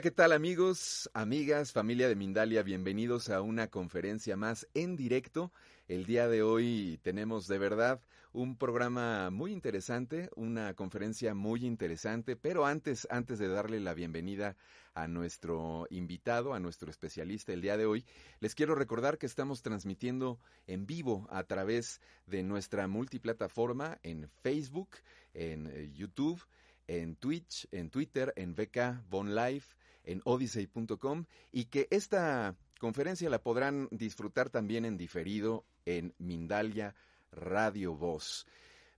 ¿qué tal amigos, amigas, familia de Mindalia? Bienvenidos a una conferencia más en directo. El día de hoy tenemos de verdad un programa muy interesante, una conferencia muy interesante, pero antes, antes de darle la bienvenida a nuestro invitado, a nuestro especialista el día de hoy, les quiero recordar que estamos transmitiendo en vivo a través de nuestra multiplataforma en Facebook, en eh, YouTube, en Twitch, en Twitter, en VK, Bon Live, en odyssey.com y que esta conferencia la podrán disfrutar también en diferido en Mindalia Radio Voz.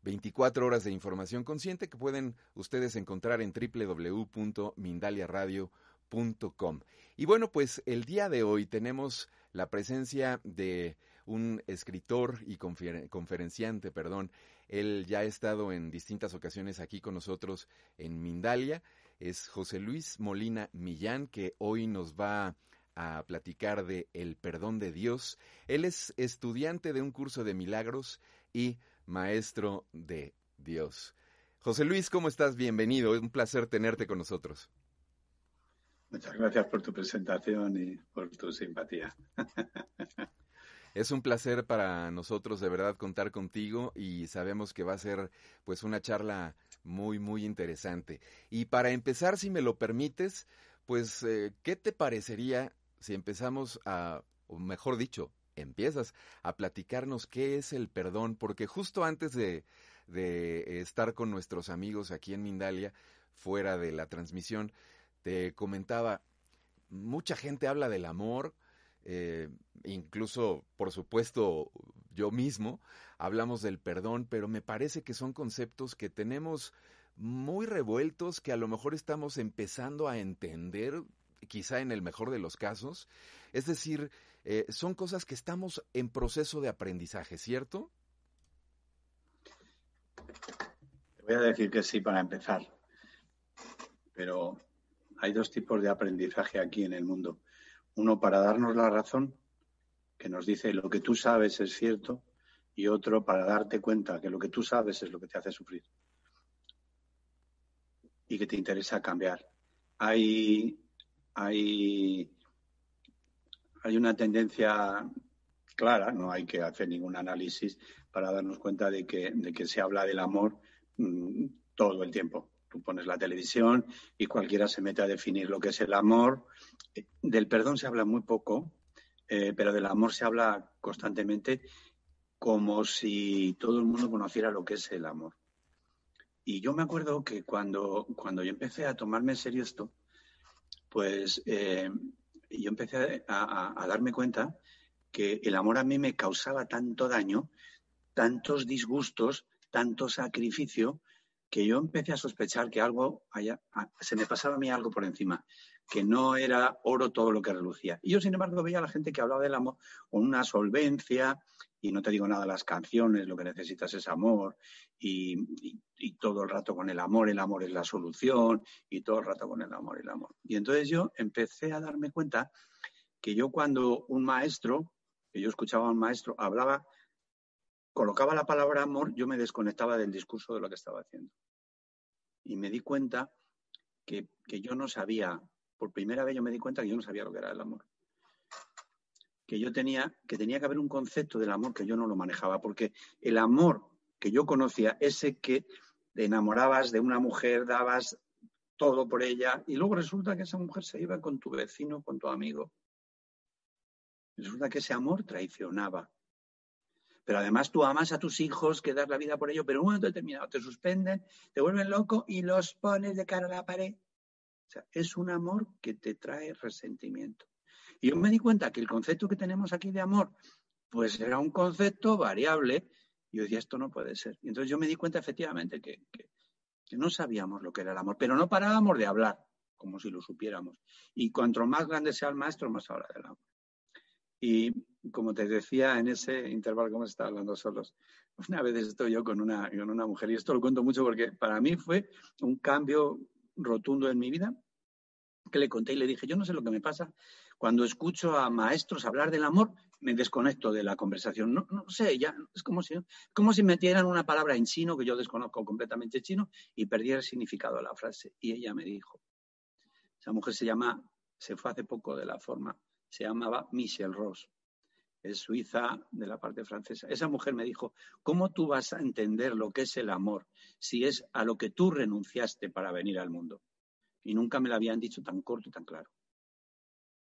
24 horas de información consciente que pueden ustedes encontrar en www.mindaliaradio.com. Y bueno, pues el día de hoy tenemos la presencia de un escritor y conferenciante, perdón. Él ya ha estado en distintas ocasiones aquí con nosotros en Mindalia. Es José Luis Molina Millán, que hoy nos va a platicar de El perdón de Dios. Él es estudiante de un curso de milagros y maestro de Dios. José Luis, ¿cómo estás? Bienvenido. Es un placer tenerte con nosotros. Muchas gracias por tu presentación y por tu simpatía. Es un placer para nosotros de verdad contar contigo y sabemos que va a ser pues una charla muy muy interesante. Y para empezar, si me lo permites, pues eh, ¿qué te parecería si empezamos a, o mejor dicho, empiezas a platicarnos qué es el perdón? Porque justo antes de, de estar con nuestros amigos aquí en Mindalia, fuera de la transmisión, te comentaba, mucha gente habla del amor, eh, incluso, por supuesto, yo mismo, hablamos del perdón, pero me parece que son conceptos que tenemos muy revueltos, que a lo mejor estamos empezando a entender, quizá en el mejor de los casos. Es decir, eh, son cosas que estamos en proceso de aprendizaje, ¿cierto? Te voy a decir que sí para empezar, pero hay dos tipos de aprendizaje aquí en el mundo uno para darnos la razón, que nos dice lo que tú sabes es cierto, y otro para darte cuenta que lo que tú sabes es lo que te hace sufrir y que te interesa cambiar. Hay, hay, hay una tendencia clara, no hay que hacer ningún análisis para darnos cuenta de que, de que se habla del amor mm, todo el tiempo. Tú pones la televisión y cualquiera se mete a definir lo que es el amor. Del perdón se habla muy poco, eh, pero del amor se habla constantemente como si todo el mundo conociera lo que es el amor. Y yo me acuerdo que cuando, cuando yo empecé a tomarme en serio esto, pues eh, yo empecé a, darme cuenta que el amor a mí me causaba tanto daño, tantos disgustos, tanto sacrificio, que yo empecé a sospechar que algo se me pasaba a mí algo por encima, que no era oro todo lo que relucía. Y yo, sin embargo, veía a la gente que hablaba del amor con una solvencia, y no te digo nada, las canciones, lo que necesitas es amor, y, todo el rato con el amor, el amor es la solución, y todo el rato con el amor, el amor. Y entonces yo empecé a darme cuenta que yo cuando un maestro, que yo escuchaba a un maestro, hablaba colocaba la palabra amor, yo me desconectaba del discurso de lo que estaba haciendo. Y me di cuenta que, yo no sabía, por primera vez yo me di cuenta que yo no sabía lo que era el amor. Que yo tenía, que tenía que haber un concepto del amor que yo no lo manejaba, porque el amor que yo conocía, ese que te enamorabas de una mujer, dabas todo por ella, y luego resulta que esa mujer se iba con tu vecino, con tu amigo. Resulta que ese amor traicionaba, pero además tú amas a tus hijos, que das la vida por ello, pero en un momento determinado te suspenden, te vuelven loco y los pones de cara a la pared. Sea, es un amor que te trae resentimiento. Y yo me di cuenta que el concepto que tenemos aquí de amor, pues era un concepto variable. Y yo decía, esto no puede ser. Y entonces yo me di cuenta efectivamente que, que no sabíamos lo que era el amor, pero no parábamos de hablar, como si lo supiéramos. Y cuanto más grande sea el maestro, más habla del amor. Y como te decía en ese intervalo, como está hablando solos, una vez estoy yo con una, con una mujer, y esto lo cuento mucho porque para mí fue un cambio rotundo en mi vida, que le conté y le dije, yo no sé lo que me pasa, cuando escucho a maestros hablar del amor, me desconecto de la conversación. No, no sé, ya es como si, como si metieran una palabra en chino que yo desconozco completamente chino y perdiera el significado de la frase. Y ella me dijo, Esa mujer se llama, se fue hace poco de la forma, se llamaba Michelle Ross. Es suiza de la parte francesa. Esa mujer me dijo, ¿cómo tú vas a entender lo que es el amor si es a lo que tú renunciaste para venir al mundo? Y nunca me lo habían dicho tan corto y tan claro.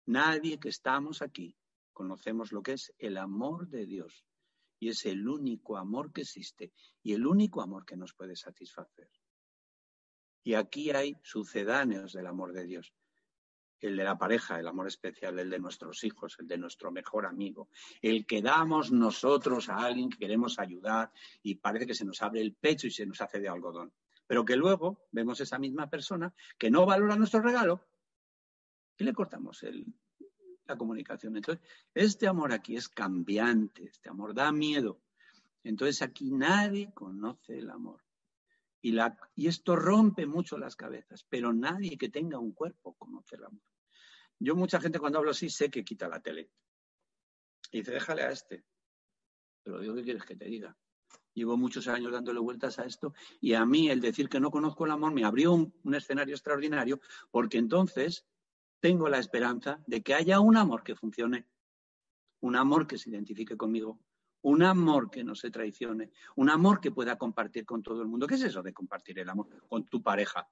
Nadie que estamos aquí conocemos lo que es el amor de Dios. Y es el único amor que existe y el único amor que nos puede satisfacer. Y aquí hay sucedáneos del amor de Dios. El de la pareja, el amor especial, el de nuestros hijos, el de nuestro mejor amigo, el que damos nosotros a alguien que queremos ayudar y parece que se nos abre el pecho y se nos hace de algodón. Pero que luego vemos esa misma persona que no valora nuestro regalo y le cortamos el, la comunicación. Entonces, este amor aquí es cambiante, este amor da miedo. Entonces, aquí nadie conoce el amor. Y, esto rompe mucho las cabezas, pero nadie que tenga un cuerpo conoce el amor. Yo mucha gente cuando hablo así sé que quita la tele. Y dice, déjale a este. Pero digo, ¿qué quieres que te diga? Llevo muchos años dándole vueltas a esto y a mí el decir que no conozco el amor me abrió un escenario extraordinario porque entonces tengo la esperanza de que haya un amor que funcione, un amor que se identifique conmigo, un amor que no se traicione, un amor que pueda compartir con todo el mundo. ¿Qué es eso de compartir el amor con tu pareja?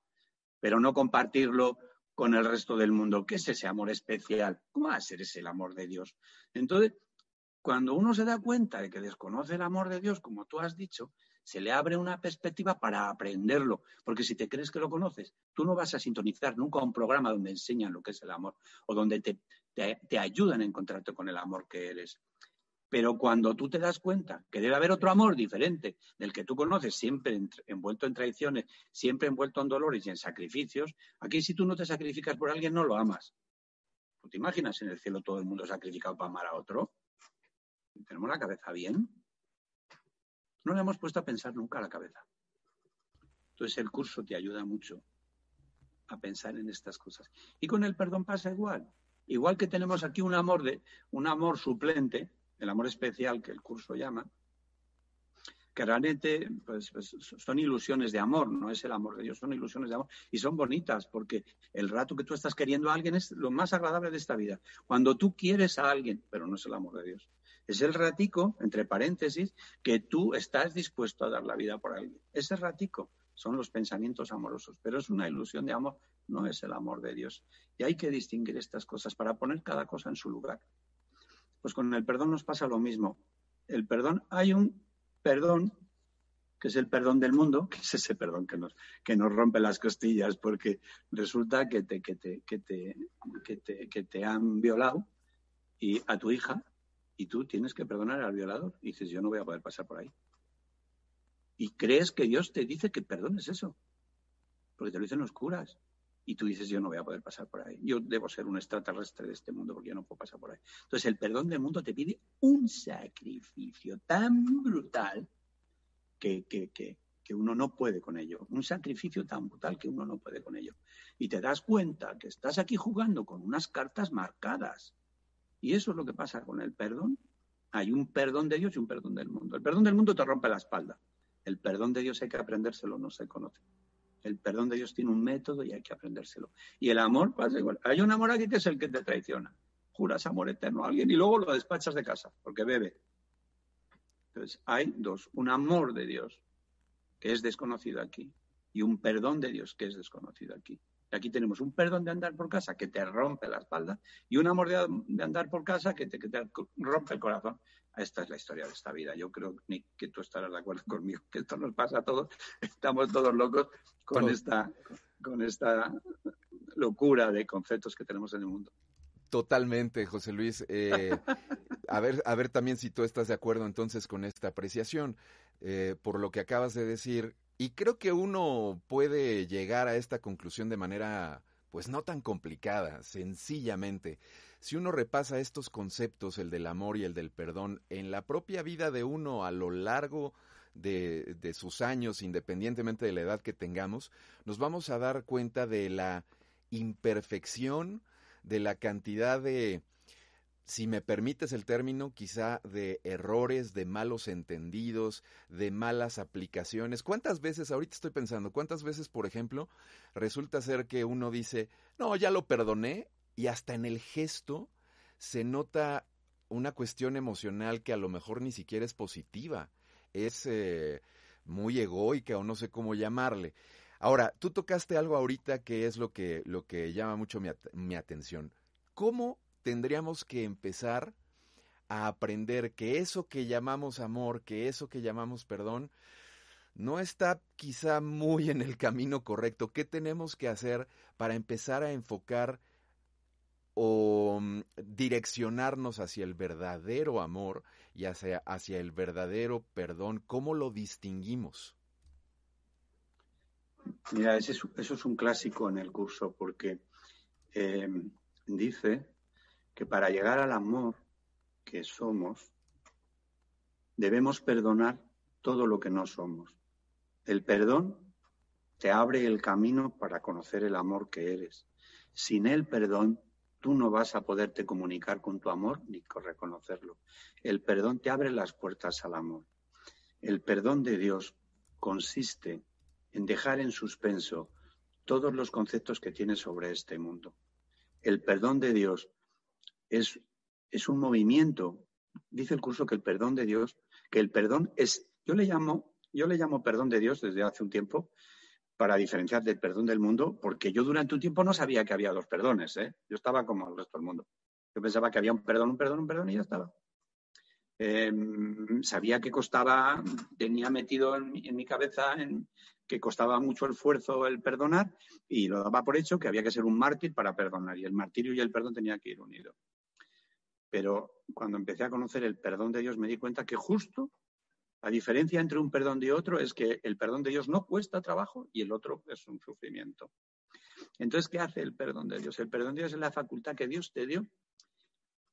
Pero no compartirlo con el resto del mundo. ¿Qué es ese amor especial? ¿Cómo va a ser ese el amor de Dios? Entonces, cuando uno se da cuenta de que desconoce el amor de Dios, como tú has dicho, se le abre una perspectiva para aprenderlo, porque si te crees que lo conoces, tú no vas a sintonizar nunca un programa donde enseñan lo que es el amor o donde te, te, ayudan a encontrarte con el amor que eres. Pero cuando tú te das cuenta que debe haber otro amor diferente del que tú conoces, siempre envuelto en traiciones, siempre envuelto en dolores y en sacrificios, aquí si tú no te sacrificas por alguien, no lo amas. te imaginas en el cielo todo el mundo sacrificado para amar a otro? ¿Tenemos la cabeza bien? No le hemos puesto a pensar nunca la cabeza. Entonces el curso te ayuda mucho a pensar en estas cosas. Y con el perdón pasa igual. Igual que tenemos aquí un amor de un amor suplente, el amor especial que el curso llama, que realmente pues, pues, son ilusiones de amor, no es el amor de Dios, son ilusiones de amor y son bonitas porque el rato que tú estás queriendo a alguien es lo más agradable de esta vida. Cuando tú quieres a alguien, pero no es el amor de Dios. Es el ratico, entre paréntesis, que tú estás dispuesto a dar la vida por alguien. Ese ratico son los pensamientos amorosos, pero es una ilusión de amor, no es el amor de Dios. Y hay que distinguir estas cosas para poner cada cosa en su lugar. Pues con el perdón nos pasa lo mismo. El perdón, hay un perdón que es el perdón del mundo, que es ese perdón que nos, que nos rompe las costillas porque resulta que te, que te, que te, que te, que te han violado y a tu hija y tú tienes que perdonar al violador. Y dices, yo no voy a poder pasar por ahí. Y crees que Dios te dice que perdones eso, porque te lo dicen los curas. Y tú dices, yo no voy a poder pasar por ahí. Yo debo ser un extraterrestre de este mundo porque yo no puedo pasar por ahí. Entonces, el perdón del mundo te pide un sacrificio tan brutal que, que, que, que uno no puede con ello. Un sacrificio tan brutal que uno no puede con ello. Y te das cuenta que estás aquí jugando con unas cartas marcadas y eso es lo que pasa con el perdón. Hay un perdón de Dios y un perdón del mundo. El perdón del mundo te rompe la espalda. El perdón de Dios hay que aprendérselo, no se conoce. El perdón de Dios tiene un método y hay que aprendérselo. Y el amor pasa igual. Hay un amor aquí que es el que te traiciona. Juras amor eterno a alguien y luego lo despachas de casa porque bebe. Entonces, hay dos. Un amor de Dios que es desconocido aquí y un perdón de Dios que es desconocido aquí. Aquí tenemos un perdón de andar por casa que te rompe la espalda y un amor de, andar por casa que te, rompe el corazón. Esta es la historia de esta vida. Yo creo que tú estarás de acuerdo conmigo, que esto nos pasa a todos. Estamos todos locos con esta, con esta locura de conceptos que tenemos en el mundo. Totalmente, José Luis. Eh, a ver, a ver también si tú estás de acuerdo entonces con esta apreciación. Eh, por lo que acabas de decir, y creo que uno puede llegar a esta conclusión de manera, pues no tan complicada, sencillamente. Si uno repasa estos conceptos, el del amor y el del perdón, en la propia vida de uno a lo largo de, de sus años, independientemente de la edad que tengamos, nos vamos a dar cuenta de la imperfección, de la cantidad de si me permites el término, quizá de errores, de malos entendidos, de malas aplicaciones. ¿Cuántas veces, ahorita estoy pensando, cuántas veces, por ejemplo, resulta ser que uno dice, no, ya lo perdoné, y hasta en el gesto se nota una cuestión emocional que a lo mejor ni siquiera es positiva, es eh, muy egoica o no sé cómo llamarle. Ahora, tú tocaste algo ahorita que es lo que, lo que llama mucho mi, mi atención. ¿Cómo tendríamos que empezar a aprender que eso que llamamos amor, que eso que llamamos perdón, no está quizá muy en el camino correcto. ¿Qué tenemos que hacer para empezar a enfocar o mm, direccionarnos hacia el verdadero amor y hacia, hacia el verdadero perdón? ¿Cómo lo distinguimos? Mira, eso es un clásico en el curso porque eh, dice que para llegar al amor que somos, debemos perdonar todo lo que no somos. El perdón te abre el camino para conocer el amor que eres. Sin el perdón, tú no vas a poderte comunicar con tu amor ni reconocerlo. El perdón te abre las puertas al amor. El perdón de Dios consiste en dejar en suspenso todos los conceptos que tienes sobre este mundo. El perdón de Dios es, es un movimiento. Dice el curso que el perdón de Dios, que el perdón es, yo le llamo, yo le llamo perdón de Dios desde hace un tiempo para diferenciar del perdón del mundo, porque yo durante un tiempo no sabía que había dos perdones, ¿eh? Yo estaba como el resto del mundo. Yo pensaba que había un perdón, un perdón, un perdón y ya estaba. Em, sabía que costaba, tenía metido en, mi cabeza que costaba mucho esfuerzo el perdonar y lo daba por hecho que había que ser un mártir para perdonar y el martirio y el perdón tenían que ir unidos. Pero cuando empecé a conocer el perdón de Dios me di cuenta que justo la diferencia entre un perdón y otro es que el perdón de Dios no cuesta trabajo y el otro es un sufrimiento. Entonces, ¿qué hace el perdón de Dios? El perdón de Dios es la facultad que Dios te dio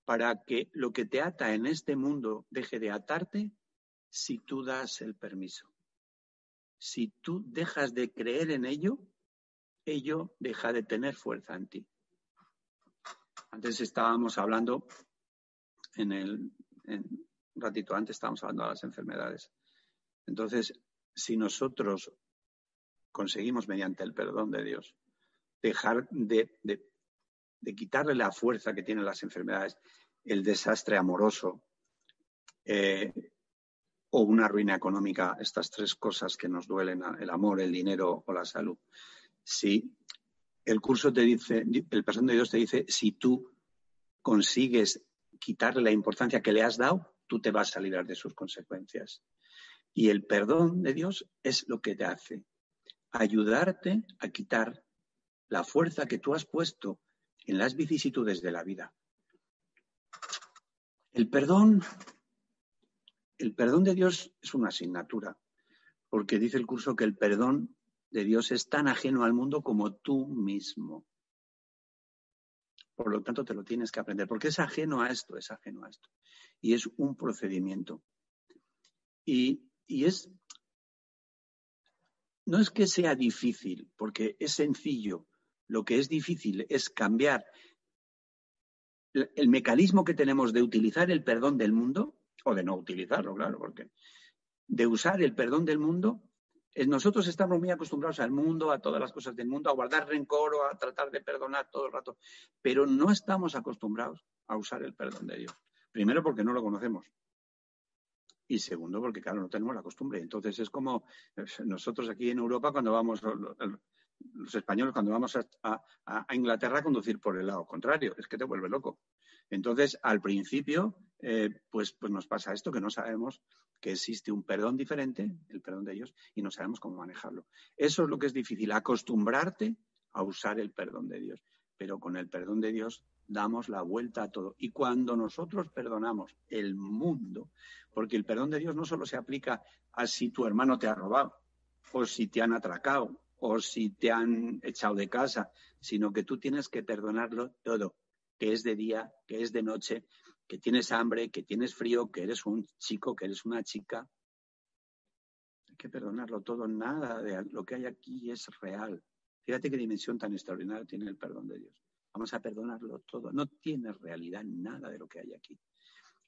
para que lo que te ata en este mundo deje de atarte si tú das el permiso. Si tú dejas de creer en ello, ello deja de tener fuerza en ti. Antes estábamos hablando en el, un ratito antes estábamos hablando de las enfermedades. Entonces, si nosotros conseguimos mediante el perdón de Dios dejar de, quitarle la fuerza que tienen las enfermedades, el desastre amoroso eh, o una ruina económica, estas tres cosas que nos duelen, el amor, el dinero o la salud. Si el curso te dice, el perdón de Dios te dice, si tú consigues quitarle la importancia que le has dado, tú te vas a librar de sus consecuencias. Y el perdón de Dios es lo que te hace ayudarte a quitar la fuerza que tú has puesto en las vicisitudes de la vida. El perdón, el perdón de Dios es una asignatura, porque dice el curso que el perdón de Dios es tan ajeno al mundo como tú mismo. Por lo tanto, te lo tienes que aprender, porque es ajeno a esto, es ajeno a esto. Y es un procedimiento. Y, es, no es que sea difícil, porque es sencillo. Lo que es difícil es cambiar el mecanismo que tenemos de utilizar el perdón del mundo, o de no utilizarlo, claro, porque de usar el perdón del mundo nosotros estamos muy acostumbrados al mundo, a todas las cosas del mundo, a guardar rencor o a tratar de perdonar todo el rato, pero no estamos acostumbrados a usar el perdón de Dios. Primero porque no lo conocemos. Y segundo porque, claro, no tenemos la costumbre. Entonces es como nosotros aquí en Europa cuando vamos, los españoles cuando vamos a, Inglaterra a conducir por el lado contrario, es que te vuelve loco. Entonces, al principio, eh, pues, pues nos pasa esto, que no sabemos que existe un perdón diferente, el perdón de ellos, y no sabemos cómo manejarlo. Eso es lo que es difícil, acostumbrarte a usar el perdón de Dios. Pero con el perdón de Dios damos la vuelta a todo. Y cuando nosotros perdonamos el mundo, porque el perdón de Dios no solo se aplica a si tu hermano te ha robado, o si te han atracado, o si te han echado de casa, sino que tú tienes que perdonarlo todo, que es de día, que es de noche, que tienes hambre, que tienes frío, que eres un chico, que eres una chica. Hay que perdonarlo todo, nada de lo que hay aquí es real. Fíjate qué dimensión tan extraordinaria tiene el perdón de Dios. vamos a perdonarlo todo. No tiene realidad nada de lo que hay aquí.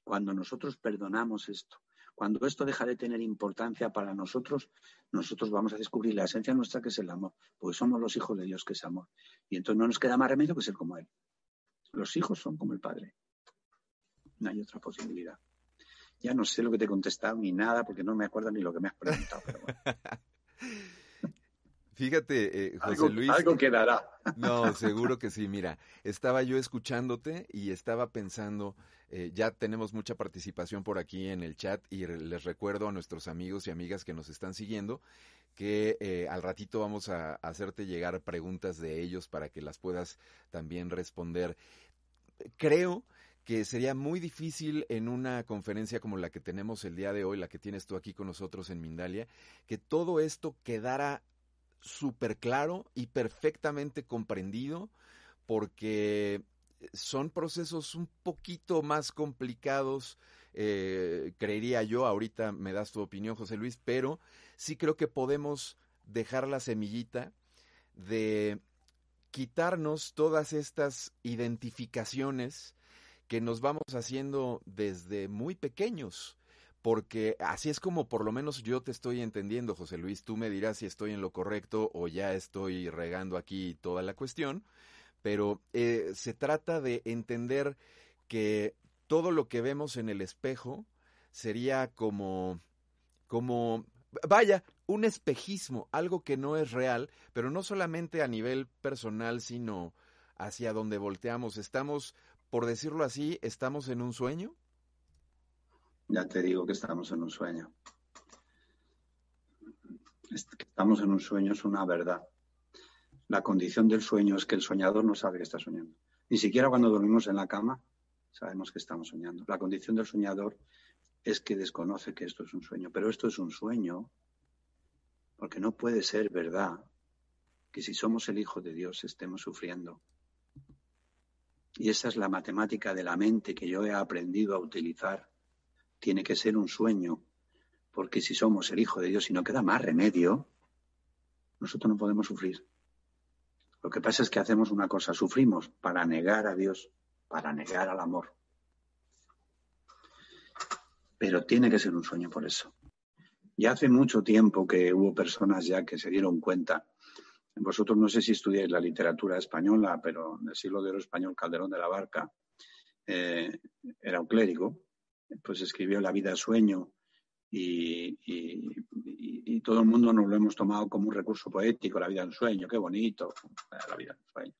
Cuando nosotros perdonamos esto, cuando esto deja de tener importancia para nosotros, nosotros vamos a descubrir la esencia nuestra que es el amor, porque somos los hijos de Dios que es amor. Y entonces no nos queda más remedio que ser como Él. Los hijos son como el Padre. No hay otra posibilidad. Ya no sé lo que te he contestado ni nada, porque no me acuerdo ni lo que me has preguntado. Pero bueno. Fíjate, eh, José Luis. Algo quedará. No, seguro que sí. Mira, estaba yo escuchándote y estaba pensando, eh, ya tenemos mucha participación por aquí en el chat y les recuerdo a nuestros amigos y amigas que nos están siguiendo que eh, al ratito vamos a, hacerte llegar preguntas de ellos para que las puedas también responder. Creo que sería muy difícil en una conferencia como la que tenemos el día de hoy, la que tienes tú aquí con nosotros en Mindalia, que todo esto quedara súper claro y perfectamente comprendido, porque son procesos un poquito más complicados, eh, creería yo, ahorita me das tu opinión, José Luis, pero sí creo que podemos dejar la semillita de quitarnos todas estas identificaciones que nos vamos haciendo desde muy pequeños porque así es como por lo menos yo te estoy entendiendo, José Luis. Tú me dirás si estoy en lo correcto o ya estoy regando aquí toda la cuestión, pero eh, se trata de entender que todo lo que vemos en el espejo sería como, como, vaya, un espejismo, algo que no es real, pero no solamente a nivel personal, sino hacia donde volteamos. Estamos, por decirlo así, estamos en un sueño ya te digo que estamos en un sueño. Estamos en un sueño es una verdad. La condición del sueño es que el soñador no sabe que está soñando. Ni siquiera cuando dormimos en la cama sabemos que estamos soñando. La condición del soñador es que desconoce que esto es un sueño. Pero esto es un sueño porque no puede ser verdad que si somos el Hijo de Dios estemos sufriendo. Y esa es la matemática de la mente que yo he aprendido a utilizar tiene que ser un sueño, porque si somos el Hijo de Dios y no queda más remedio, nosotros no podemos sufrir. Lo que pasa es que hacemos una cosa, sufrimos para negar a Dios, para negar al amor. Pero tiene que ser un sueño por eso. Y hace mucho tiempo que hubo personas ya que se dieron cuenta. Vosotros no sé si estudiáis la literatura española, pero en el siglo de oro español Calderón de la Barca eh, era un clérigo pues escribió La vida sueño y, todo el mundo nos lo hemos tomado como un recurso poético, La vida en sueño, qué bonito, la vida en sueño.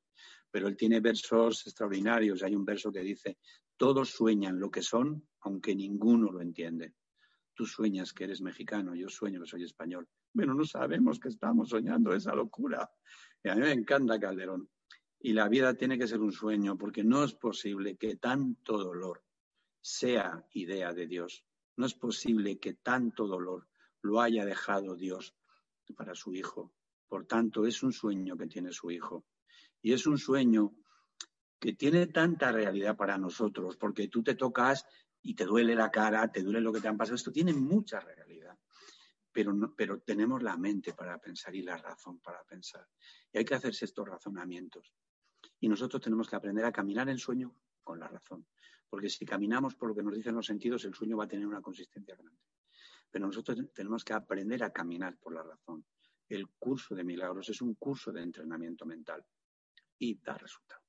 Pero él tiene versos extraordinarios. Hay un verso que dice, todos sueñan lo que son, aunque ninguno lo entiende. Tú sueñas que eres mexicano, yo sueño que soy español. Bueno, no sabemos que estamos soñando esa locura. Y a mí me encanta Calderón. Y la vida tiene que ser un sueño, porque no es posible que tanto dolor, sea idea de Dios. No es posible que tanto dolor lo haya dejado Dios para su hijo. Por tanto, es un sueño que tiene su hijo. Y es un sueño que tiene tanta realidad para nosotros, porque tú te tocas y te duele la cara, te duele lo que te han pasado. Esto tiene mucha realidad. Pero, pero tenemos la mente para pensar y la razón para pensar. Y hay que hacerse estos razonamientos. Y nosotros tenemos que aprender a caminar en sueño con la razón porque si caminamos por lo que nos dicen los sentidos, el sueño va a tener una consistencia grande. Pero nosotros tenemos que aprender a caminar por la razón. El curso de milagros es un curso de entrenamiento mental y da resultado.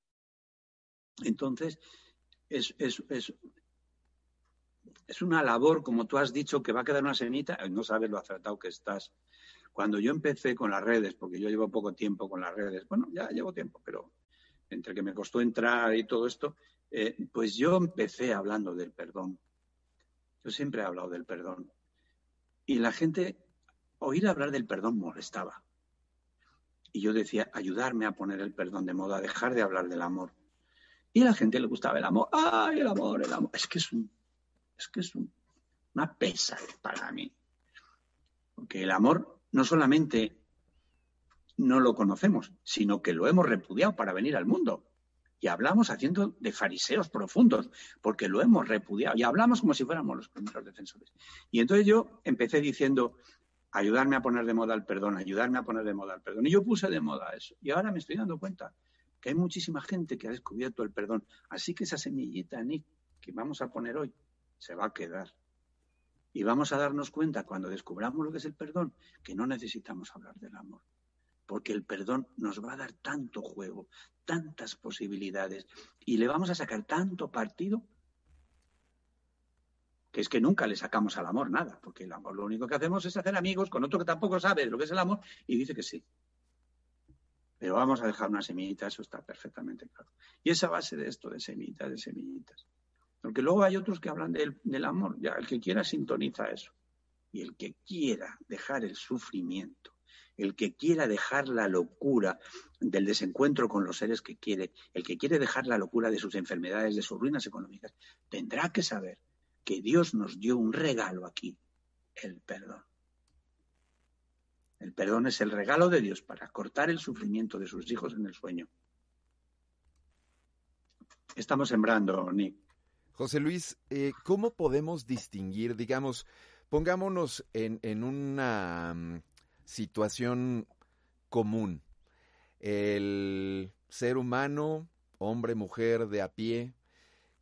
Entonces, es, es, una labor, como tú has dicho, que va a quedar una semita, no sabes lo acertado que estás. Cuando yo empecé con las redes, porque yo llevo poco tiempo con las redes, bueno, ya llevo tiempo, pero entre que me costó entrar y todo esto, eh, pues yo empecé hablando del perdón. Yo siempre he hablado del perdón. Y la gente, oír hablar del perdón molestaba. Y yo decía, ayudarme a poner el perdón de moda, dejar de hablar del amor. Y a la gente le gustaba el amor. ¡Ay, el amor, el amor! Es que es, un, es, que es una pesa para mí. Porque el amor no solamente no lo conocemos, sino que lo hemos repudiado para venir al mundo y hablamos haciendo de fariseos profundos, porque lo hemos repudiado y hablamos como si fuéramos los primeros defensores. Y entonces yo empecé diciendo, ayudarme a poner de moda el perdón, ayudarme a poner de moda el perdón. Y yo puse de moda eso. Y ahora me estoy dando cuenta que hay muchísima gente que ha descubierto el perdón. Así que esa semillita, Nick, que vamos a poner hoy, se va a quedar. Y vamos a darnos cuenta cuando descubramos lo que es el perdón, que no necesitamos hablar del amor. Porque el perdón nos va a dar tanto juego, tantas posibilidades, y le vamos a sacar tanto partido, que es que nunca le sacamos al amor nada, porque el amor lo único que hacemos es hacer amigos con otro que tampoco sabe lo que es el amor y dice que sí. Pero vamos a dejar una semillita, eso está perfectamente claro. Y esa base de esto, de semillitas, de semillitas. Porque luego hay otros que hablan del, amor. Ya, el que quiera sintoniza eso. Y el que quiera dejar el sufrimiento, el que quiera dejar la locura del desencuentro con los seres que quiere, el que quiere dejar la locura de sus enfermedades, de sus ruinas económicas, tendrá que saber que Dios nos dio un regalo aquí, el perdón. El perdón es el regalo de Dios para cortar el sufrimiento de sus hijos en el sueño. Estamos sembrando, Nick. José Luis, eh, ¿cómo podemos distinguir, digamos, pongámonos en, en una mm, situación común? El ser humano, hombre, mujer, de a pie,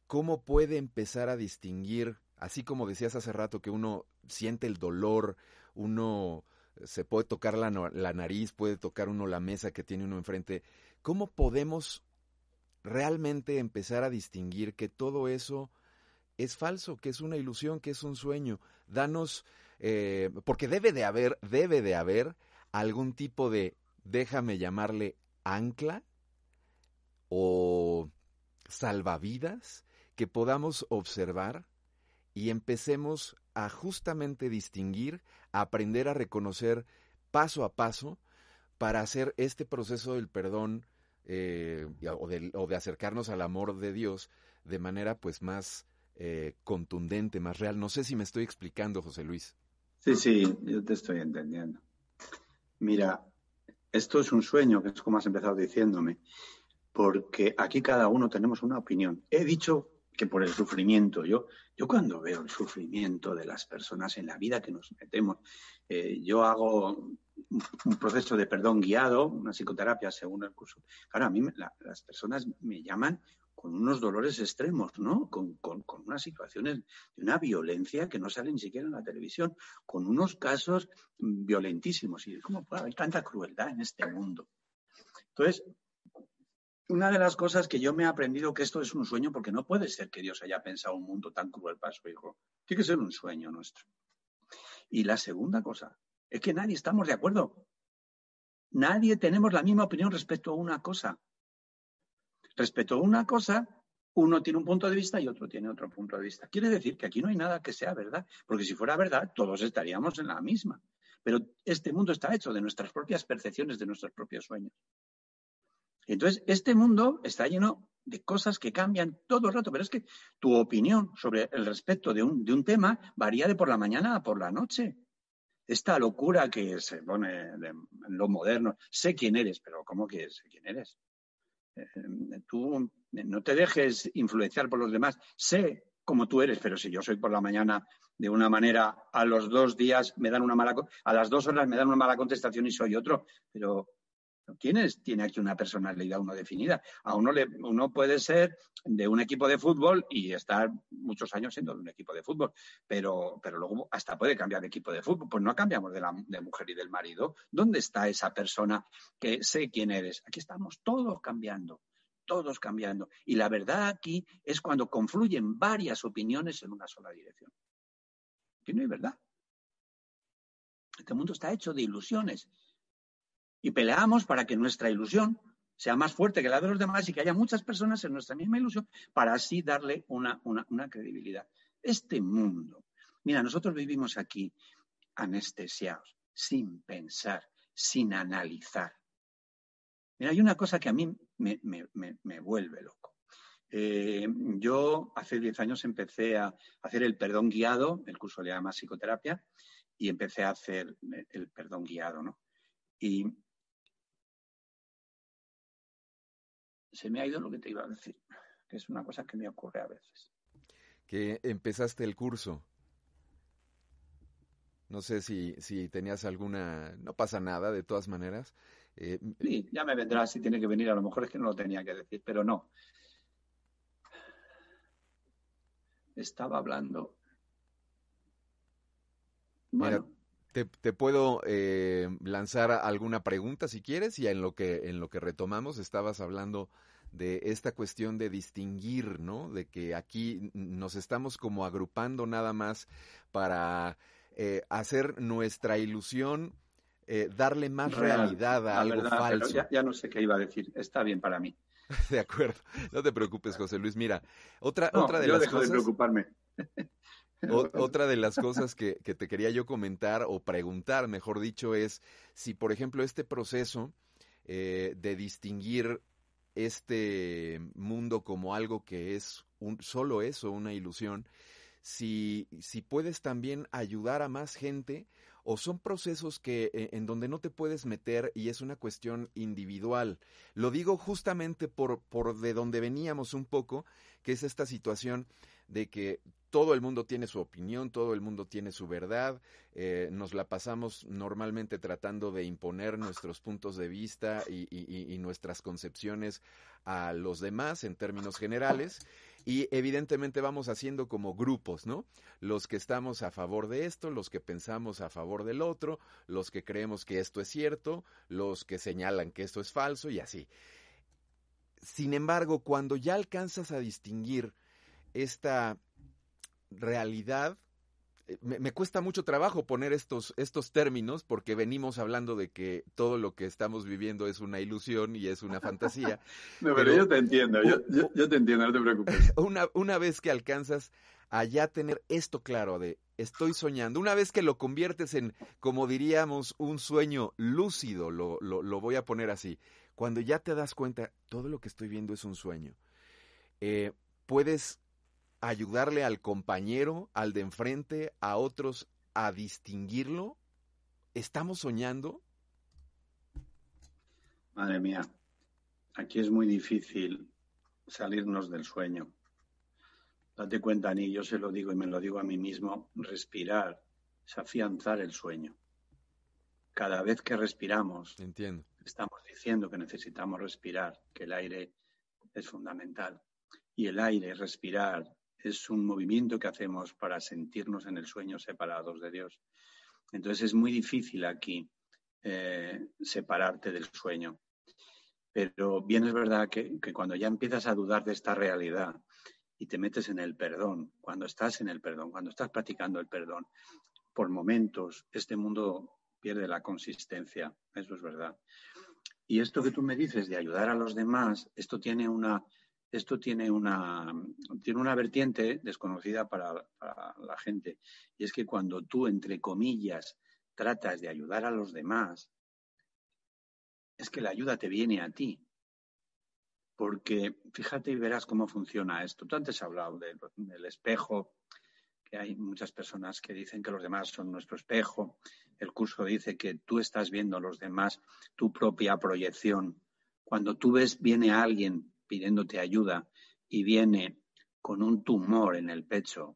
¿cómo puede empezar a distinguir, así como decías hace rato que uno siente el dolor, uno se puede tocar la, la, nariz, puede tocar uno la mesa que tiene uno enfrente. ¿Cómo podemos realmente empezar a distinguir que todo eso es falso, que es una ilusión, que es un sueño? Danos, eh, porque debe de haber, debe de haber algún tipo de, déjame llamarle ancla o salvavidas que podamos observar y empecemos a justamente distinguir, a aprender a reconocer paso a paso para hacer este proceso del perdón eh, o, de, acercarnos al amor de Dios de manera pues más eh, contundente, más real. No sé si me estoy explicando, José Luis. Sí, sí, yo te estoy entendiendo. Mira, esto es un sueño, que es como has empezado diciéndome, porque aquí cada uno tenemos una opinión. He dicho que por el sufrimiento. Yo, yo cuando veo el sufrimiento de las personas en la vida que nos metemos, eh, yo hago un proceso de perdón guiado, una psicoterapia según el curso. Claro, a mí la, las personas me llaman con unos dolores extremos, ¿no? Con, con, con, unas situaciones de una violencia que no sale ni siquiera en la televisión, con unos casos violentísimos. Y ¿cómo puede haber tanta crueldad en este mundo? Entonces, una de las cosas que yo me he aprendido que esto es un sueño porque no puede ser que Dios haya pensado un mundo tan cruel para su hijo. Tiene que ser un sueño nuestro. Y la segunda cosa es que nadie estamos de acuerdo. Nadie tenemos la misma opinión respecto a una cosa. Respecto a una cosa, uno tiene un punto de vista y otro tiene otro punto de vista. Quiere decir que aquí no hay nada que sea verdad, porque si fuera verdad, todos estaríamos en la misma. Pero este mundo está hecho de nuestras propias percepciones, de nuestros propios sueños. Entonces, este mundo está lleno de cosas que cambian todo el rato, pero es que tu opinión sobre el respecto de un, de un tema varía de por la mañana a por la noche. Esta locura que se pone en lo moderno, sé quién eres, pero ¿cómo que sé quién eres? Eh, tú no te dejes influenciar por los demás, sé cómo tú eres, pero si yo soy por la mañana de una manera, a los dos días me dan una mala, a las dos horas me dan una mala contestación y soy otro, pero ¿Quién tiene aquí una personalidad uno definida? A uno, le, uno puede ser de un equipo de fútbol y estar muchos años siendo de un equipo de fútbol, pero, pero luego hasta puede cambiar de equipo de fútbol. Pues no cambiamos de la de mujer y del marido. ¿Dónde está esa persona que sé quién eres? Aquí estamos todos cambiando, todos cambiando. Y la verdad aquí es cuando confluyen varias opiniones en una sola dirección. Aquí no hay verdad. Este mundo está hecho de ilusiones y peleamos para que nuestra ilusión sea más fuerte que la de los demás y que haya muchas personas en nuestra misma ilusión para así darle una, una, una credibilidad. Este mundo, mira, nosotros vivimos aquí anestesiados, sin pensar, sin analizar. Mira, hay una cosa que a mí me, me, me, vuelve loco. Eh, yo hace 10 años empecé a hacer el perdón guiado, el curso le llama psicoterapia, y empecé a hacer el perdón guiado, ¿no? Y se me ha ido lo que te iba a decir, que es una cosa que me ocurre a veces. Que empezaste el curso. No sé si, si tenías alguna, no pasa nada de todas maneras. Eh, sí, ya me vendrá si tiene que venir, a lo mejor es que no lo tenía que decir, pero no. Estaba hablando. Bueno. te, puedo eh, lanzar alguna pregunta si quieres y en lo que en lo que retomamos estabas hablando de esta cuestión de distinguir, ¿no? De que aquí nos estamos como agrupando nada más para eh, hacer nuestra ilusión, eh, darle más realidad a algo falso. Ya, no sé qué iba a decir. Está bien para mí. De acuerdo. No te preocupes, José Luis. Mira, otra, otra de las cosas. De preocuparme. otra de las cosas que, que, te quería yo comentar o preguntar, mejor dicho, es si, por ejemplo, este proceso eh, de distinguir este mundo como algo que es un, solo eso, una ilusión, si, si puedes también ayudar a más gente o son procesos que eh, en donde no te puedes meter y es una cuestión individual. Lo digo justamente por, por de donde veníamos un poco, que es esta situación de que todo el mundo tiene su opinión, todo el mundo tiene su verdad, eh, nos la pasamos normalmente tratando de imponer nuestros puntos de vista y, y, nuestras concepciones a los demás en términos generales y evidentemente vamos haciendo como grupos, ¿no? Los que estamos a favor de esto, los que pensamos a favor del otro, los que creemos que esto es cierto, los que señalan que esto es falso y así. Sin embargo, cuando ya alcanzas a distinguir esta realidad, eh, me, cuesta mucho trabajo poner estos, estos términos porque venimos hablando de que todo lo que estamos viviendo es una ilusión y es una fantasía. no, pero, yo te entiendo, yo, te entiendo, no te preocupes. Una, una vez que alcanzas a ya tener esto claro de estoy soñando, una vez que lo conviertes en, como diríamos, un sueño lúcido, lo, lo, lo voy a poner así, cuando ya te das cuenta, todo lo que estoy viendo es un sueño, eh, puedes ayudarle al compañero, al de enfrente, a otros a distinguirlo? ¿Estamos soñando? Madre mía, aquí es muy difícil salirnos del sueño. Date cuenta, ni yo se lo digo y me lo digo a mí mismo, respirar es afianzar el sueño. Cada vez que respiramos, Entiendo. estamos diciendo que necesitamos respirar, que el aire es fundamental. Y el aire, respirar, es un movimiento que hacemos para sentirnos en el sueño separados de Dios. Entonces es muy difícil aquí eh, separarte del sueño. Pero bien es verdad que, cuando ya empiezas a dudar de esta realidad y te metes en el perdón, cuando estás en el perdón, cuando estás practicando el perdón, por momentos este mundo pierde la consistencia, eso es verdad. Y esto que tú me dices de ayudar a los demás, esto tiene una, esto tiene una, tiene una vertiente desconocida para, la gente. Y es que cuando tú, entre comillas, tratas de ayudar a los demás, es que la ayuda te viene a ti. Porque fíjate y verás cómo funciona esto. Tú antes has hablado del espejo, que hay muchas personas que dicen que los demás son nuestro espejo. El curso dice que tú estás viendo a los demás tu propia proyección. Cuando tú ves, viene alguien pidiéndote ayuda y viene con un tumor en el pecho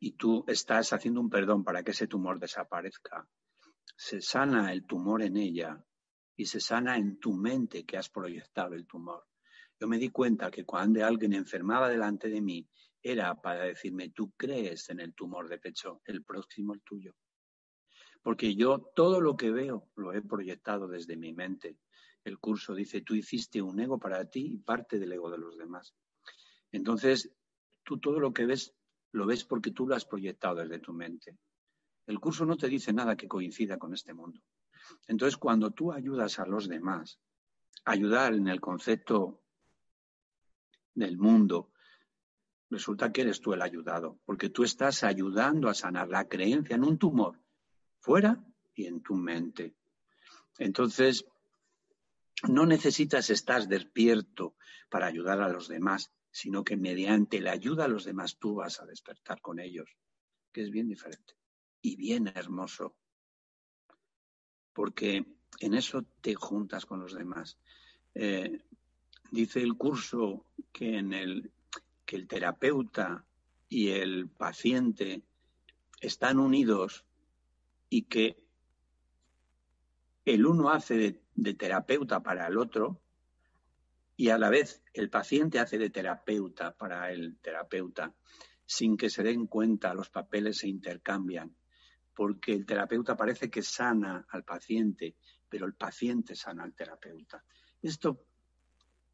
y tú estás haciendo un perdón para que ese tumor desaparezca, se sana el tumor en ella y se sana en tu mente que has proyectado el tumor. Yo me di cuenta que cuando alguien enfermaba delante de mí era para decirme, tú crees en el tumor de pecho, el próximo el tuyo. Porque yo todo lo que veo lo he proyectado desde mi mente el curso dice, tú hiciste un ego para ti y parte del ego de los demás. Entonces, tú todo lo que ves, lo ves porque tú lo has proyectado desde tu mente. El curso no te dice nada que coincida con este mundo. Entonces, cuando tú ayudas a los demás, ayudar en el concepto del mundo, resulta que eres tú el ayudado, porque tú estás ayudando a sanar la creencia en un tumor, fuera y en tu mente. Entonces, no necesitas estar despierto para ayudar a los demás, sino que mediante la ayuda a los demás tú vas a despertar con ellos, que es bien diferente y bien hermoso, porque en eso te juntas con los demás. Eh, dice el curso que, en el, que el terapeuta y el paciente están unidos y que el uno hace de, terapeuta para el otro y a la vez el paciente hace de terapeuta para el terapeuta sin que se den cuenta, los papeles se intercambian, porque el terapeuta parece que sana al paciente, pero el paciente sana al terapeuta. Esto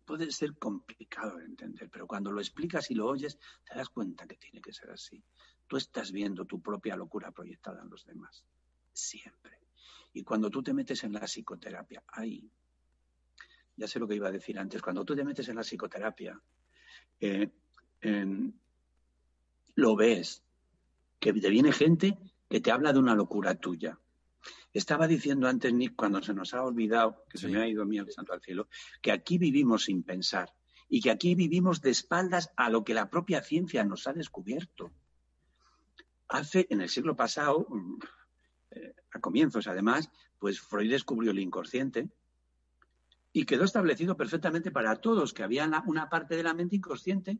puede ser complicado de entender, pero cuando lo explicas y lo oyes, te das cuenta que tiene que ser así. Tú estás viendo tu propia locura proyectada en los demás, siempre. Y cuando tú te metes en la psicoterapia, ahí, ya sé lo que iba a decir antes, cuando tú te metes en la psicoterapia, eh, lo ves, que te viene gente que te habla de una locura tuya. Estaba diciendo antes Nick, cuando se nos ha olvidado, que se me ha ido mío el santo al cielo, que aquí vivimos sin pensar y que aquí vivimos de espaldas a lo que la propia ciencia nos ha descubierto. Hace, en el siglo pasado, a comienzos además, pues Freud descubrió el inconsciente y quedó establecido perfectamente para todos que había una parte de la mente inconsciente,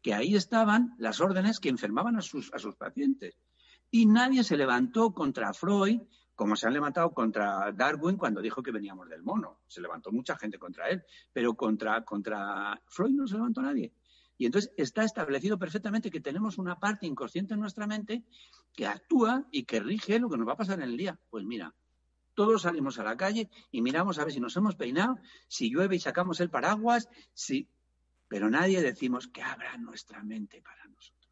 que ahí estaban las órdenes que enfermaban a sus, a sus pacientes. Y nadie se levantó contra Freud como se han levantado contra Darwin cuando dijo que veníamos del mono. Se levantó mucha gente contra él, pero contra, contra Freud no se levantó nadie. Y entonces está establecido perfectamente que tenemos una parte inconsciente en nuestra mente que actúa y que rige lo que nos va a pasar en el día. Pues mira, todos salimos a la calle y miramos a ver si nos hemos peinado, si llueve y sacamos el paraguas, si... pero nadie decimos que habrá nuestra mente para nosotros.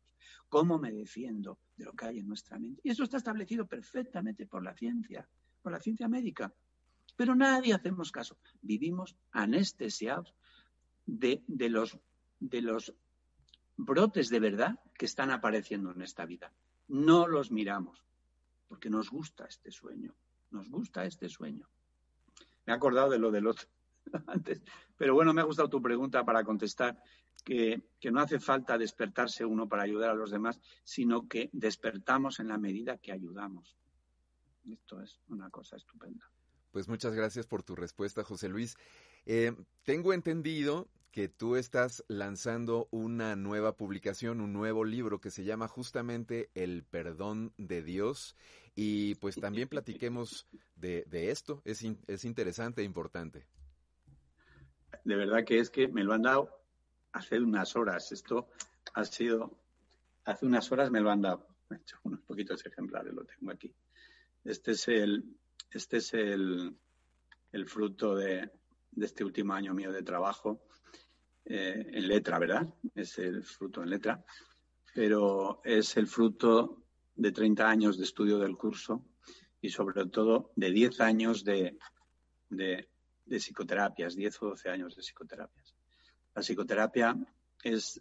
¿Cómo me defiendo de lo que hay en nuestra mente? Y eso está establecido perfectamente por la ciencia, por la ciencia médica. Pero nadie hacemos caso. Vivimos anestesiados de, de los de los brotes de verdad que están apareciendo en esta vida. No los miramos, porque nos gusta este sueño, nos gusta este sueño. Me he acordado de lo del otro antes, pero bueno, me ha gustado tu pregunta para contestar que, que no hace falta despertarse uno para ayudar a los demás, sino que despertamos en la medida que ayudamos. Esto es una cosa estupenda. Pues muchas gracias por tu respuesta, José Luis. Eh, tengo entendido que tú estás lanzando una nueva publicación, un nuevo libro que se llama justamente El perdón de Dios. Y pues también platiquemos de, esto. Es, es interesante e importante. De verdad que es que me lo han dado hace unas horas. Esto ha sido, hace unas horas me lo han dado. He hecho unos poquitos ejemplares, lo tengo aquí. Este es el, este es el, el fruto de, de este último año mío de trabajo eh, en letra, ¿verdad? Es el fruto en letra, pero es el fruto de 30 años de estudio del curso y sobre todo de 10 años de, de, de psicoterapias, 10 o 12 años de psicoterapias. La psicoterapia es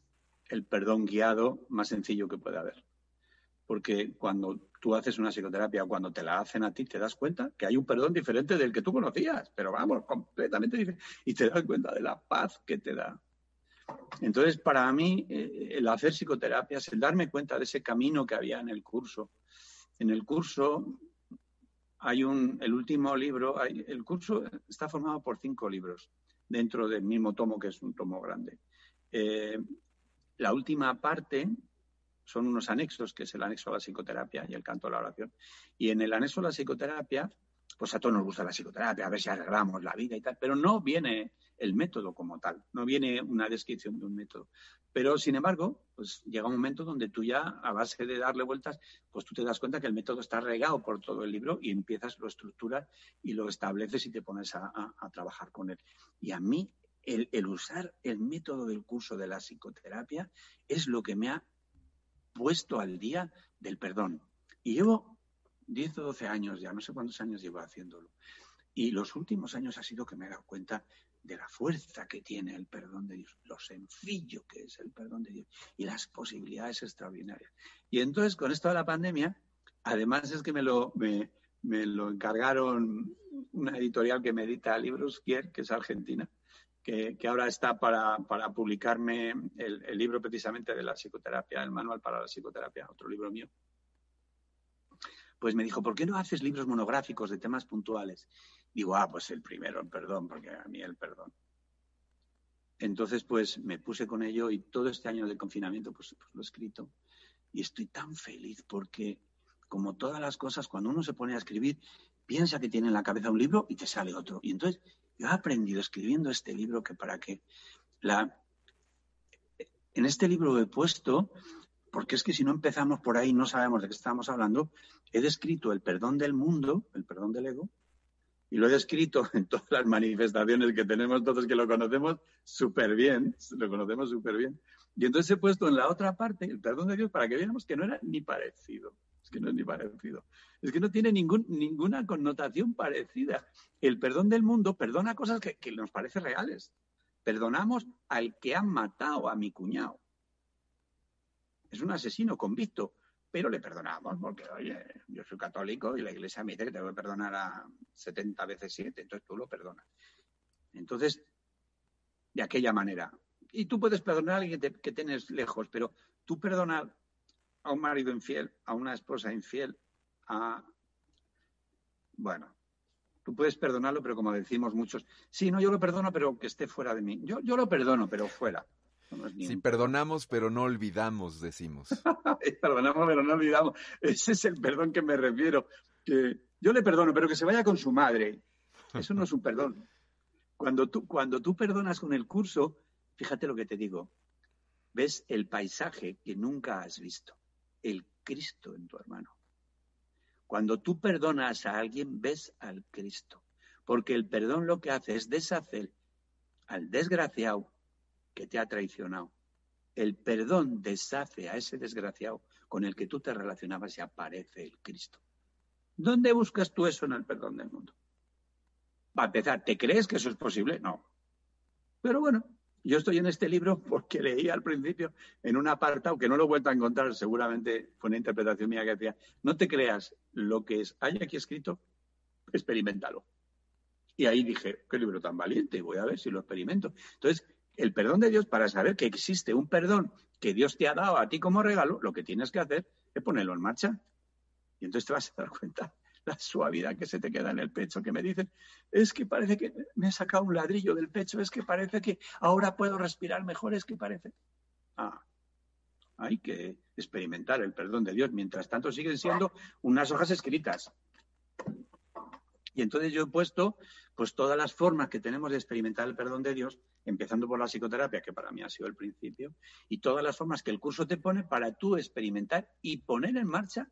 el perdón guiado más sencillo que puede haber. Porque cuando tú haces una psicoterapia, cuando te la hacen a ti, te das cuenta que hay un perdón diferente del que tú conocías, pero vamos, completamente diferente. Y te das cuenta de la paz que te da. Entonces, para mí, eh, el hacer psicoterapias, el darme cuenta de ese camino que había en el curso. En el curso hay un, el último libro, el curso está formado por cinco libros dentro del mismo tomo, que es un tomo grande. Eh, la última parte son unos anexos, que es el anexo a la psicoterapia y el canto a la oración. Y en el anexo a la psicoterapia, pues a todos nos gusta la psicoterapia, a ver si arreglamos la vida y tal, pero no viene el método como tal, no viene una descripción de un método. Pero, sin embargo, pues llega un momento donde tú ya, a base de darle vueltas, pues tú te das cuenta que el método está regado por todo el libro y empiezas, lo estructuras y lo estableces y te pones a, trabajar con él. Y a mí, el, el usar el método del curso de la psicoterapia es lo que me ha puesto al día del perdón. Y llevo 10 o 12 años ya, no sé cuántos años llevo haciéndolo. Y los últimos años ha sido que me he dado cuenta de la fuerza que tiene el perdón de Dios, lo sencillo que es el perdón de Dios y las posibilidades extraordinarias. Y entonces, con esto de la pandemia, además es que me lo, me, lo encargaron una editorial que me edita libros, que es argentina, que, ahora está para, publicarme el, el, libro precisamente de la psicoterapia, el manual para la psicoterapia, otro libro mío. Pues me dijo, ¿por qué no haces libros monográficos de temas puntuales? Digo, ah, pues el primero, el perdón, porque a mí el perdón. Entonces, pues me puse con ello y todo este año de confinamiento, pues, pues lo he escrito. Y estoy tan feliz porque, como todas las cosas, cuando uno se pone a escribir, piensa que tiene en la cabeza un libro y te sale otro. Y entonces yo he aprendido escribiendo este libro que para que la... En este libro he puesto, porque es que si no empezamos por ahí no sabemos de qué estamos hablando, he descrito el perdón del mundo, el perdón del ego, y lo he descrito en todas las manifestaciones que tenemos todos que lo conocemos súper bien, lo conocemos súper bien. Y entonces he puesto en la otra parte el perdón de Dios para que veamos que no era ni parecido. Es que no es ni parecido. Es que no tiene ningún, ninguna connotación parecida. El perdón del mundo perdona cosas que, que nos parecen reales. Perdonamos al que ha matado a mi cuñado. Es un asesino convicto pero le perdonamos porque, oye, yo soy católico y la iglesia me dice que tengo que perdonar a 70 veces 7, entonces tú lo perdonas. Entonces, de aquella manera. Y tú puedes perdonar a alguien que, tienes lejos, pero tú perdonar a un marido infiel, a una esposa infiel, a... Bueno, tú puedes perdonarlo, pero como decimos muchos, sí, no, yo lo perdono, pero que esté fuera de mí. Yo, yo lo perdono, pero fuera. Si perdonamos, pero no olvidamos, decimos. perdonamos, pero no olvidamos. Ese es el perdón que me refiero. Que yo le perdono, pero que se vaya con su madre. Eso no es un perdón. Cuando tú, cuando tú perdonas con el curso, fíjate lo que te digo. Ves el paisaje que nunca has visto. El Cristo en tu hermano. Cuando tú perdonas a alguien, ves al Cristo. Porque el perdón lo que hace es deshacer al desgraciado que te ha traicionado. El perdón deshace a ese desgraciado con el que tú te relacionabas y aparece el Cristo. ¿Dónde buscas tú eso en el perdón del mundo? Va a empezar, ¿te crees que eso es posible? No. Pero bueno, yo estoy en este libro porque leí al principio en un apartado que no lo he vuelto a encontrar, seguramente fue una interpretación mía que decía, no te creas lo que es, hay aquí escrito, experimentalo. Y ahí dije, qué libro tan valiente, voy a ver si lo experimento. Entonces, el perdón de Dios, para saber que existe un perdón que Dios te ha dado a ti como regalo, lo que tienes que hacer es ponerlo en marcha. Y entonces te vas a dar cuenta la suavidad que se te queda en el pecho, que me dicen, es que parece que me he sacado un ladrillo del pecho, es que parece que ahora puedo respirar mejor, es que parece. Ah, hay que experimentar el perdón de Dios. Mientras tanto, siguen siendo unas hojas escritas. Y entonces yo he puesto pues todas las formas que tenemos de experimentar el perdón de Dios empezando por la psicoterapia, que para mí ha sido el principio, y todas las formas que el curso te pone para tú experimentar y poner en marcha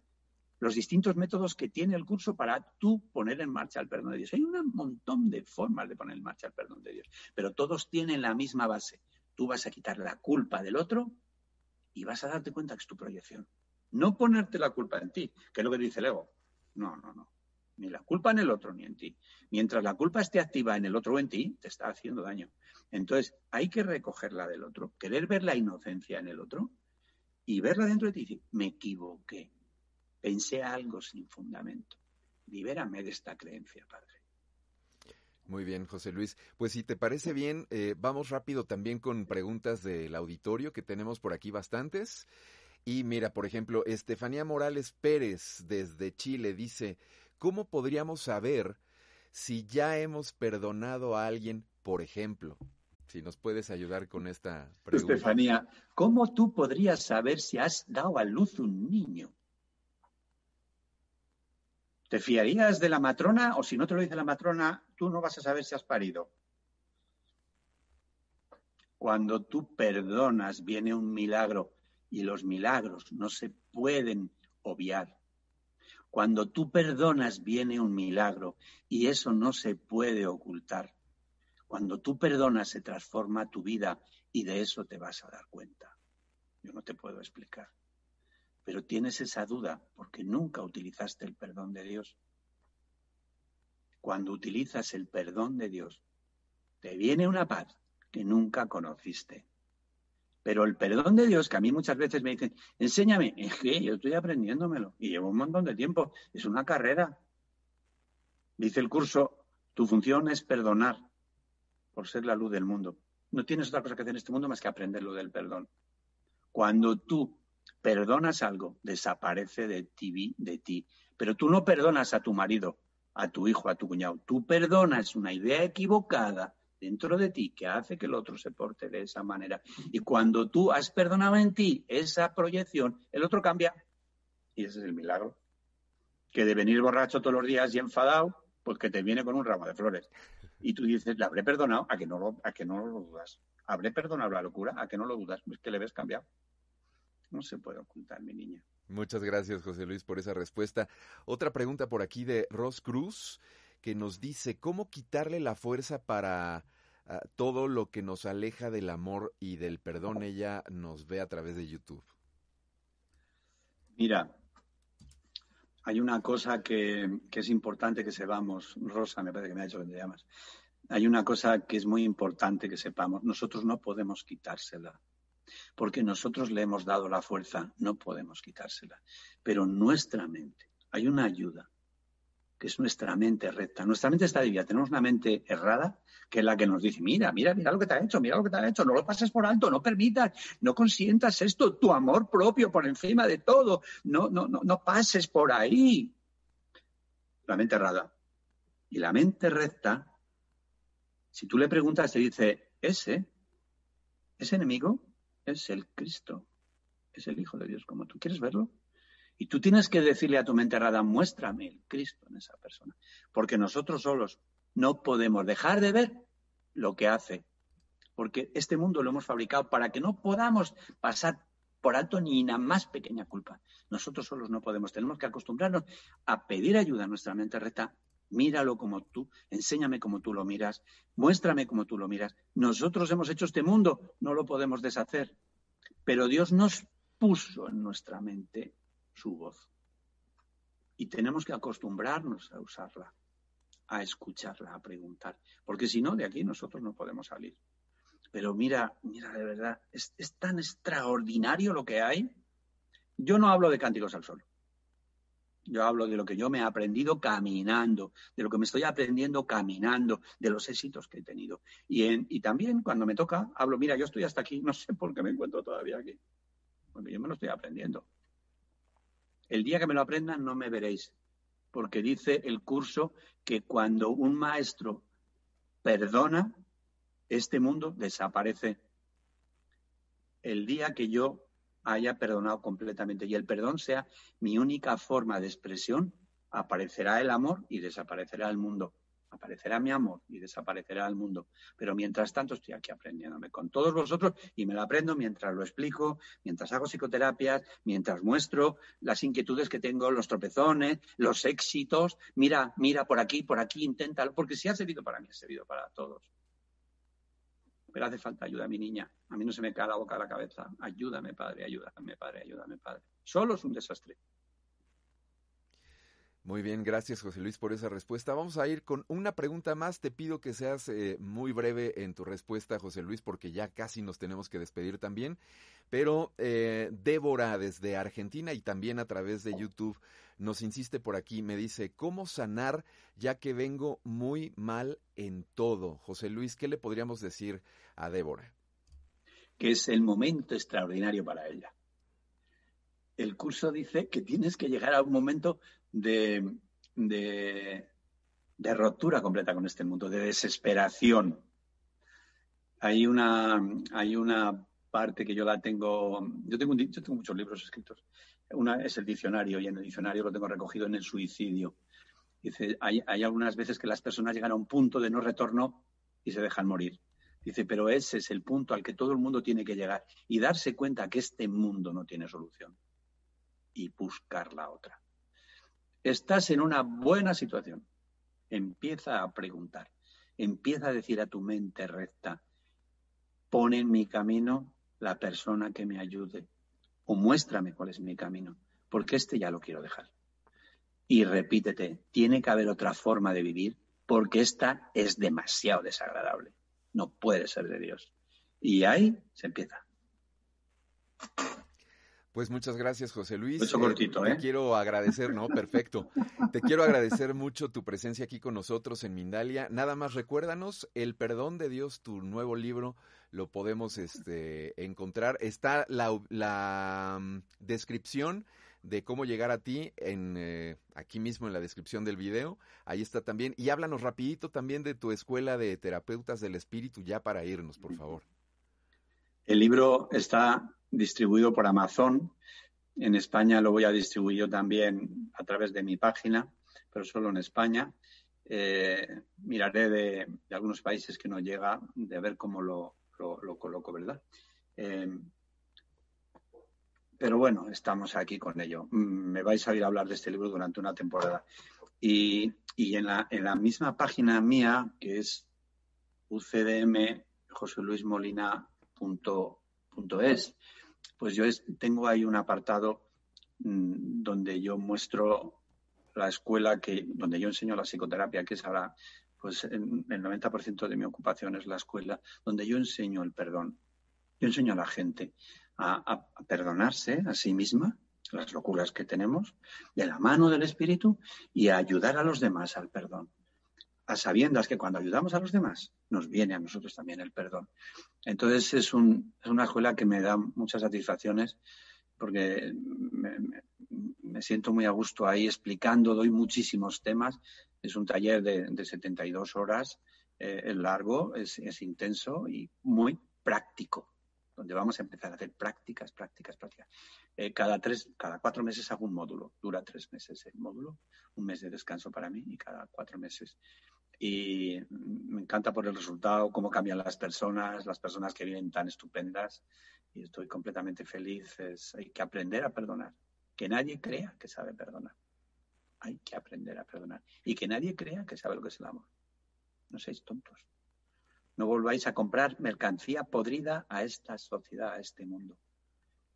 los distintos métodos que tiene el curso para tú poner en marcha el perdón de Dios. Hay un montón de formas de poner en marcha el perdón de Dios, pero todos tienen la misma base. Tú vas a quitar la culpa del otro y vas a darte cuenta que es tu proyección. No ponerte la culpa en ti, que es lo que dice el ego. No, no, no. Ni la culpa en el otro ni en ti. Mientras la culpa esté activa en el otro o en ti, te está haciendo daño. Entonces, hay que recogerla del otro, querer ver la inocencia en el otro y verla dentro de ti y decir, me equivoqué, pensé algo sin fundamento. Libérame de esta creencia, Padre. Muy bien, José Luis. Pues si te parece bien, eh, vamos rápido también con preguntas del auditorio, que tenemos por aquí bastantes. Y mira, por ejemplo, Estefanía Morales Pérez desde Chile dice, ¿cómo podríamos saber si ya hemos perdonado a alguien, por ejemplo? Si nos puedes ayudar con esta pregunta. Estefanía, ¿cómo tú podrías saber si has dado a luz un niño? ¿Te fiarías de la matrona o si no te lo dice la matrona, tú no vas a saber si has parido? Cuando tú perdonas viene un milagro y los milagros no se pueden obviar. Cuando tú perdonas viene un milagro y eso no se puede ocultar. Cuando tú perdonas se transforma tu vida y de eso te vas a dar cuenta. Yo no te puedo explicar. Pero tienes esa duda porque nunca utilizaste el perdón de Dios. Cuando utilizas el perdón de Dios, te viene una paz que nunca conociste. Pero el perdón de Dios, que a mí muchas veces me dicen, enséñame, es que yo estoy aprendiéndomelo y llevo un montón de tiempo, es una carrera. Dice el curso, tu función es perdonar por ser la luz del mundo. No tienes otra cosa que hacer en este mundo más que aprender lo del perdón. Cuando tú perdonas algo, desaparece de ti, de ti. Pero tú no perdonas a tu marido, a tu hijo, a tu cuñado. Tú perdonas una idea equivocada dentro de ti que hace que el otro se porte de esa manera. Y cuando tú has perdonado en ti esa proyección, el otro cambia. Y ese es el milagro que de venir borracho todos los días y enfadado, pues que te viene con un ramo de flores. Y tú dices, le habré perdonado, a que no lo, a que no lo dudas. Habré perdonado la locura, a que no lo dudas. Es que le ves cambiado. No se puede ocultar, mi niña. Muchas gracias, José Luis, por esa respuesta. Otra pregunta por aquí de Ross Cruz, que nos dice, ¿cómo quitarle la fuerza para ah, todo lo que nos aleja del amor y del perdón? Ella nos ve a través de YouTube. Mira, hay una cosa que, que, es importante que sepamos, Rosa, me parece que me ha dicho que te llamas. Hay una cosa que es muy importante que sepamos. Nosotros no podemos quitársela porque nosotros le hemos dado la fuerza, no podemos quitársela. Pero nuestra mente, hay una ayuda, que es nuestra mente recta. Nuestra mente está dividida. Tenemos una mente errada, que es la que nos dice, mira, mira, mira lo que te ha hecho, mira lo que te ha hecho, no lo pases por alto, no permitas, no consientas esto, tu amor propio por encima de todo, no, no, no, no pases por ahí. La mente errada. Y la mente recta, si tú le preguntas, te dice, ese, ese enemigo es el Cristo, es el Hijo de Dios como tú. ¿Quieres verlo? Y tú tienes que decirle a tu mente errada, muéstrame el Cristo en esa persona. Porque nosotros solos no podemos dejar de ver lo que hace. Porque este mundo lo hemos fabricado para que no podamos pasar por alto ni una más pequeña culpa. Nosotros solos no podemos. Tenemos que acostumbrarnos a pedir ayuda a nuestra mente recta. Míralo como tú, enséñame como tú lo miras, muéstrame como tú lo miras. Nosotros hemos hecho este mundo, no lo podemos deshacer. Pero Dios nos puso en nuestra mente su voz. Y tenemos que acostumbrarnos a usarla, a escucharla, a preguntar, porque si no, de aquí nosotros no podemos salir. Pero mira, mira, de verdad, es, es tan extraordinario lo que hay. Yo no hablo de cánticos al sol. Yo hablo de lo que yo me he aprendido caminando, de lo que me estoy aprendiendo caminando, de los éxitos que he tenido. Y, y también cuando me toca, hablo, mira, yo estoy hasta aquí, no sé por qué me encuentro todavía aquí. Porque yo me lo estoy aprendiendo. El día que me lo aprendan no me veréis, porque dice el curso que cuando un maestro perdona, este mundo desaparece. El día que yo haya perdonado completamente y el perdón sea mi única forma de expresión, aparecerá el amor y desaparecerá el mundo aparecerá mi amor y desaparecerá el mundo. Pero mientras tanto estoy aquí aprendiéndome con todos vosotros y me lo aprendo mientras lo explico, mientras hago psicoterapias, mientras muestro las inquietudes que tengo, los tropezones, los éxitos. Mira, mira por aquí, por aquí, inténtalo, porque si ha servido para mí, ha servido para todos. Pero hace falta ayuda, mi niña. A mí no se me cae la boca a la cabeza. Ayúdame, padre, ayúdame, padre, ayúdame, padre. Solo es un desastre. Muy bien, gracias José Luis por esa respuesta. Vamos a ir con una pregunta más. Te pido que seas eh, muy breve en tu respuesta, José Luis, porque ya casi nos tenemos que despedir también. Pero eh, Débora desde Argentina y también a través de YouTube nos insiste por aquí, me dice, ¿cómo sanar ya que vengo muy mal en todo? José Luis, ¿qué le podríamos decir a Débora? Que es el momento extraordinario para ella. El curso dice que tienes que llegar a un momento de, de, ruptura completa con este mundo, de desesperación. Hay una, hay una parte que yo la tengo, yo tengo, yo tengo muchos libros escritos. Una es el diccionario y en el diccionario lo tengo recogido en el suicidio. Dice, hay, hay algunas veces que las personas llegan a un punto de no retorno y se dejan morir. Dice, pero ese es el punto al que todo el mundo tiene que llegar y darse cuenta que este mundo no tiene solución y buscar la otra estás en una buena situación. Empieza a preguntar, empieza a decir a tu mente recta, pon en mi camino la persona que me ayude o muéstrame cuál es mi camino, porque este ya lo quiero dejar. Y repítete, tiene que haber otra forma de vivir porque esta es demasiado desagradable. No puede ser de Dios. Y ahí se empieza. Pues muchas gracias, José Luis. Mucho cortito, ¿eh? Te quiero agradecer, no, perfecto. Te quiero agradecer mucho tu presencia aquí con nosotros en Mindalia. Nada más recuérdanos, El perdón de Dios, tu nuevo libro, lo podemos este, encontrar. Está la, mm, descripción de cómo llegar a ti en eh, aquí mismo en la descripción del video. Ahí está también. Y háblanos rapidito también de tu escuela de terapeutas del espíritu ya para irnos, por favor. El libro está distribuido por Amazon, En España lo voy a distribuir yo también a través de mi página, pero solo en España. Eh, miraré de, algunos países que no llega, de ver cómo lo, coloco, ¿verdad? Eh, pero bueno, estamos aquí con ello. Mm, me vais a oír hablar de este libro durante una temporada. Y, en, la, misma página mía, que es ucdm pues yo tengo ahí un apartado mm, donde yo muestro la escuela que donde yo enseño la psicoterapia, que es ahora pues el 90% de mi ocupación es la escuela, donde yo enseño el perdón. Yo enseño a la gente a, perdonarse a sí misma, las locuras que tenemos, de la mano del Espíritu y a ayudar a los demás al perdón. A sabiendas que cuando ayudamos a los demás, nos viene a nosotros también el perdón. Entonces es, un, es una escuela que me da muchas satisfacciones porque me, siento muy a gusto ahí explicando, doy muchísimos temas. Es un taller de, 72 horas, eh, es largo, es, intenso y muy práctico, donde vamos a empezar a hacer prácticas, prácticas, prácticas. Eh, cada, tres, cada cuatro meses hago un módulo, dura tres meses el módulo, un mes de descanso para mí y cada cuatro meses. Y me encanta por el resultado, cómo cambian las personas, las personas que viven tan estupendas y estoy completamente feliz. hay que aprender a perdonar. Que nadie crea que sabe perdonar. Hay que aprender a perdonar. Y que nadie crea que sabe lo que es el amor. No seáis tontos. No volváis a comprar mercancía podrida a esta sociedad, a este mundo.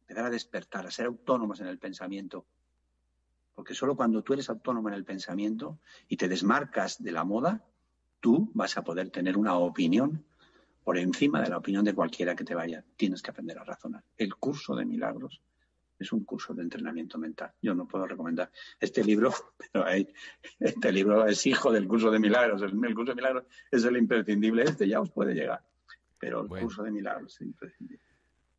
Empezar a despertar, a ser autónomos en el pensamiento. Porque solo cuando tú eres autónomo en el pensamiento y te desmarcas de la moda, tú vas a poder tener una opinión por encima de la opinión de cualquiera que te vaya. Tienes que aprender a razonar. El curso de milagros es un curso de entrenamiento mental. Yo no puedo recomendar este libro, pero este libro es hijo del curso de milagros. El, curso de milagros es el imprescindible. Este ya os puede llegar, pero el curso de milagros es imprescindible.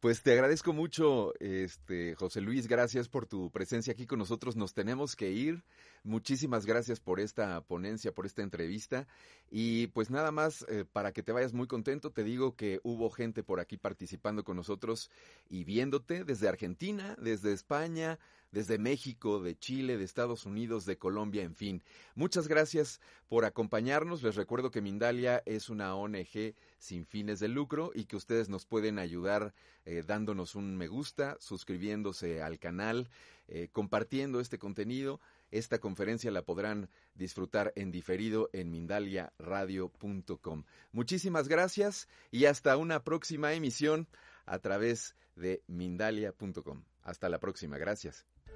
Pues te agradezco mucho, este José Luis, gracias por tu presencia aquí con nosotros. Nos tenemos que ir. Muchísimas gracias por esta ponencia, por esta entrevista. Y pues nada más, eh, para que te vayas muy contento, te digo que hubo gente por aquí participando con nosotros y viéndote desde Argentina, desde España, desde México, de Chile, de Estados Unidos, de Colombia, en fin. Muchas gracias por acompañarnos. Les recuerdo que Mindalia es una ONG sin fines de lucro y que ustedes nos pueden ayudar eh, dándonos un me gusta, suscribiéndose al canal, eh, compartiendo este contenido. Esta conferencia la podrán disfrutar en diferido en mindaliaradio.com. Muchísimas gracias y hasta una próxima emisión a través de mindalia.com. Hasta la próxima, gracias.